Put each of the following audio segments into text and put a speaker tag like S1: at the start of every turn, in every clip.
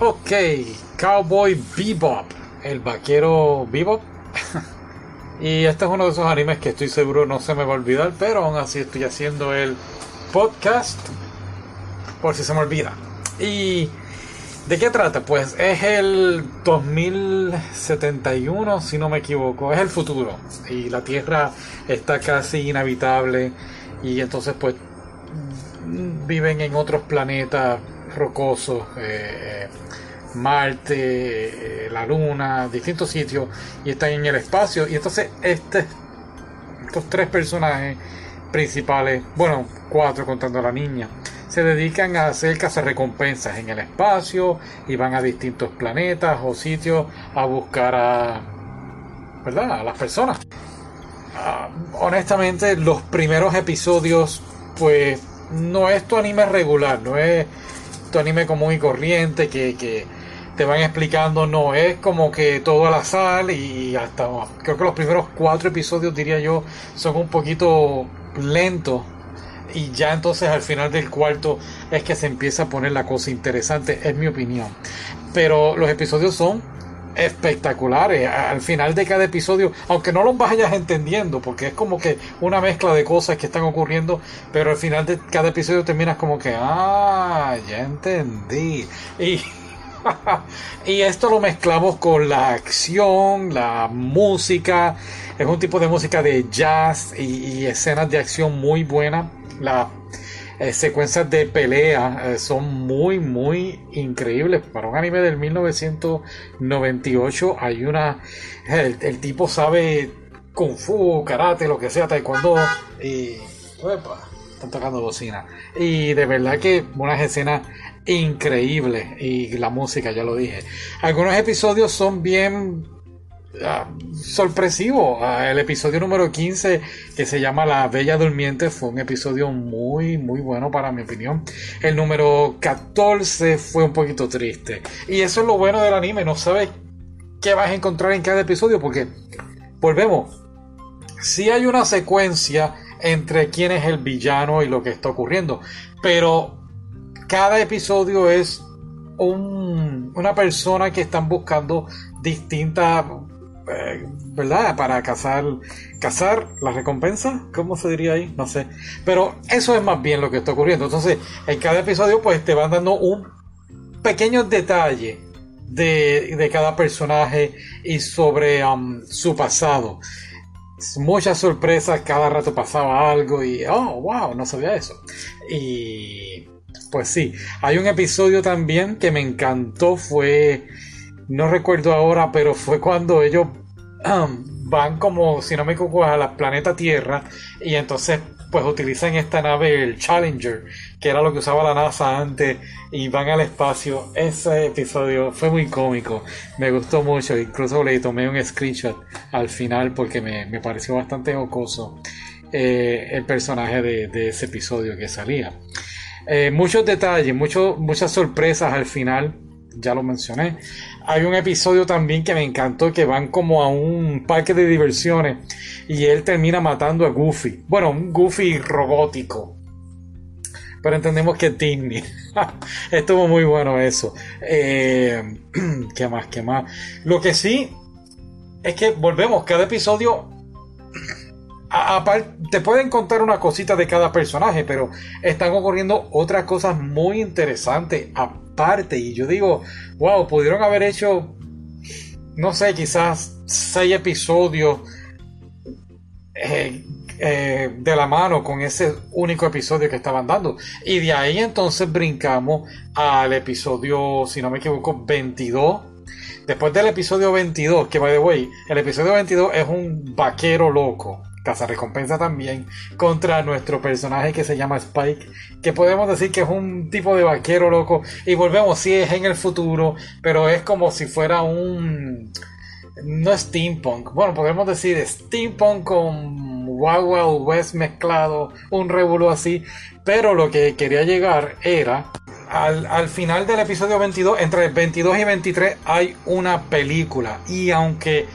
S1: Ok, Cowboy Bebop, el vaquero Bebop. y este es uno de esos animes que estoy seguro no se me va a olvidar, pero aún así estoy haciendo el podcast por si se me olvida. ¿Y de qué trata? Pues es el 2071, si no me equivoco, es el futuro. Y la Tierra está casi inhabitable y entonces pues viven en otros planetas rocosos. Eh, Marte, eh, la Luna, distintos sitios y están en el espacio. Y entonces este, estos tres personajes principales, bueno, cuatro contando a la niña, se dedican a hacer recompensas en el espacio y van a distintos planetas o sitios a buscar a, ¿verdad? a las personas. Ah, honestamente, los primeros episodios, pues no es tu anime regular, no es anime común y corriente que, que te van explicando, no es como que todo al azar y hasta creo que los primeros cuatro episodios diría yo son un poquito lentos y ya entonces al final del cuarto es que se empieza a poner la cosa interesante, es mi opinión. Pero los episodios son espectaculares. Al final de cada episodio, aunque no los vayas entendiendo, porque es como que una mezcla de cosas que están ocurriendo, pero al final de cada episodio terminas como que, ah, ya entendí. Y, y esto lo mezclamos con la acción, la música. Es un tipo de música de jazz y, escenas de acción muy buenas. Las eh, secuencias de pelea eh, son muy, muy increíbles. Para un anime del 1998 hay una... El, tipo sabe kung fu, karate, lo que sea, taekwondo y... están tocando bocina. Y de verdad que unas escenas increíbles. Y la música, ya lo dije. Algunos episodios son bien Ah, sorpresivo. Ah, el episodio número 15, que se llama La Bella Durmiente, fue un episodio muy, muy bueno para mi opinión. El número 14 fue un poquito triste. Y eso es lo bueno del anime, no sabes qué vas a encontrar en cada episodio, porque volvemos. Si hay una secuencia entre quién es el villano y lo que está ocurriendo, pero cada episodio es un, una persona que están buscando distintas ¿verdad? Para cazar, cazar la recompensa, ¿cómo se diría ahí? No sé. Pero eso es más bien lo que está ocurriendo. Entonces, en cada episodio, pues te van dando un pequeño detalle de, cada personaje y sobre um, su pasado. Muchas sorpresas, cada rato pasaba algo y, oh, wow, no sabía eso. Y pues sí, hay un episodio también que me encantó, fue no recuerdo ahora, pero fue cuando ellos van como, si no me equivoco, a la planeta Tierra y entonces pues utilizan esta nave, el Challenger, que era lo que usaba la NASA antes, y van al espacio. Ese episodio fue muy cómico, me gustó mucho, incluso le tomé un screenshot al final porque me, pareció bastante jocoso eh, el personaje de, ese episodio que salía. Eh, muchos detalles, muchas sorpresas al final, ya lo mencioné hay un episodio también que me encantó que van como a un parque de diversiones y él termina matando a Goofy. Bueno, un Goofy robótico. Pero entendemos que es Disney. Estuvo muy bueno eso. Eh, ¿Qué más? ¿Qué más? Lo que sí es que volvemos, cada episodio te pueden contar una cosita de cada personaje, pero están ocurriendo otras cosas muy interesantes aparte. Y yo digo, wow, pudieron haber hecho, no sé, quizás seis episodios eh, eh, de la mano con ese único episodio que estaban dando. Y de ahí entonces brincamos al episodio, si no me equivoco, 22. Después del episodio 22, que by the way, el episodio 22 es un vaquero loco recompensa también contra nuestro personaje que se llama Spike, que podemos decir que es un tipo de vaquero loco. Y volvemos, si es en el futuro, pero es como si fuera un... No steampunk, bueno, podemos decir steampunk con Wild West mezclado, un revuelo así, pero lo que quería llegar era al, al, final del episodio 22, entre 22 y 23 hay una película. Y aunque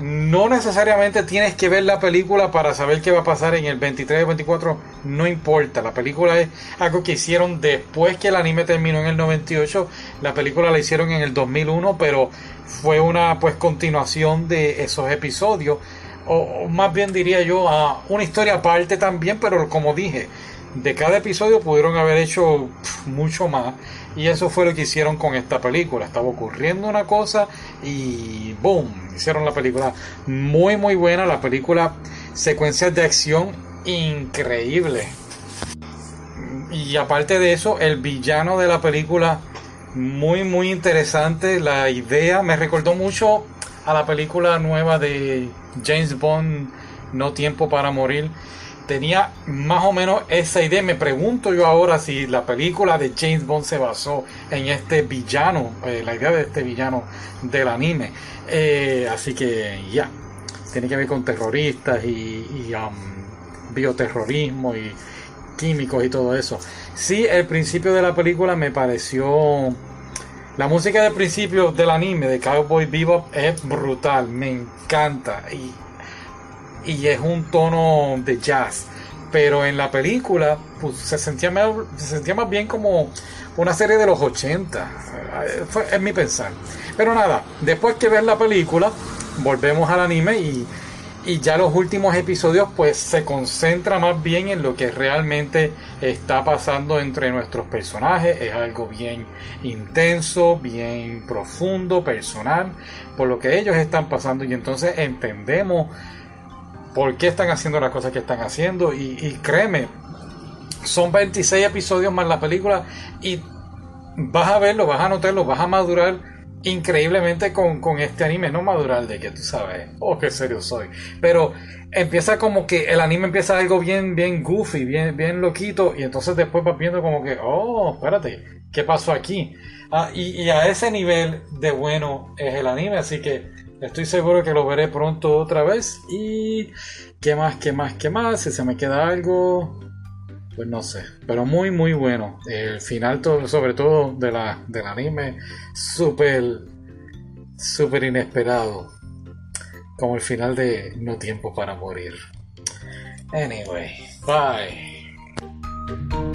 S1: no necesariamente tienes que ver la película para saber qué va a pasar en el 23 o 24, no importa. La película es algo que hicieron después que el anime terminó en el 98. La película la hicieron en el 2001, pero fue una pues continuación de esos episodios. O, más bien diría yo, a una historia aparte también, pero como dije, de cada episodio pudieron haber hecho mucho más. Y eso fue lo que hicieron con esta película. Estaba ocurriendo una cosa y ¡boom! Hicieron la película muy muy buena. La película, secuencias de acción increíble. Y aparte de eso, el villano de la película, muy muy interesante. La idea me recordó mucho a la película nueva de James Bond, No Tiempo para Morir tenía más o menos esa idea. Me pregunto yo ahora si la película de James Bond se basó en este villano, eh, la idea de este villano del anime. Eh, así que ya, tiene que ver con terroristas y, um, bioterrorismo y químicos y todo eso. Sí, el principio de la película me pareció... La música del principio del anime de Cowboy Bebop es brutal, me encanta. Y y es un tono de jazz. Pero en la película pues, se, sentía más, se sentía más bien como una serie de los 80. es mi pensar. Pero nada, después que ver la película, volvemos al anime y, y ya los últimos episodios pues se concentra más bien en lo que realmente está pasando entre nuestros personajes. Es algo bien intenso, bien profundo, personal, por lo que ellos están pasando y entonces entendemos por qué están haciendo las cosas que están haciendo. Y, créeme, son 26 episodios más la película y vas a verlo, vas a notarlo, vas a madurar increíblemente con, este anime. No madurar de que tú sabes, oh, qué serio soy. Pero empieza como que el anime empieza algo bien, bien goofy, bien, bien loquito. Y entonces después vas viendo como que, oh, espérate, ¿qué pasó aquí? Ah, y a ese nivel de bueno es el anime. Así que Estoy seguro que lo veré pronto otra vez. Y qué más, qué más, qué más. Si se me queda algo, pues no sé. Pero muy, muy bueno. El final, sobre todo de la, del anime, súper, súper inesperado. Como el final de No Tiempo para Morir. Anyway, bye.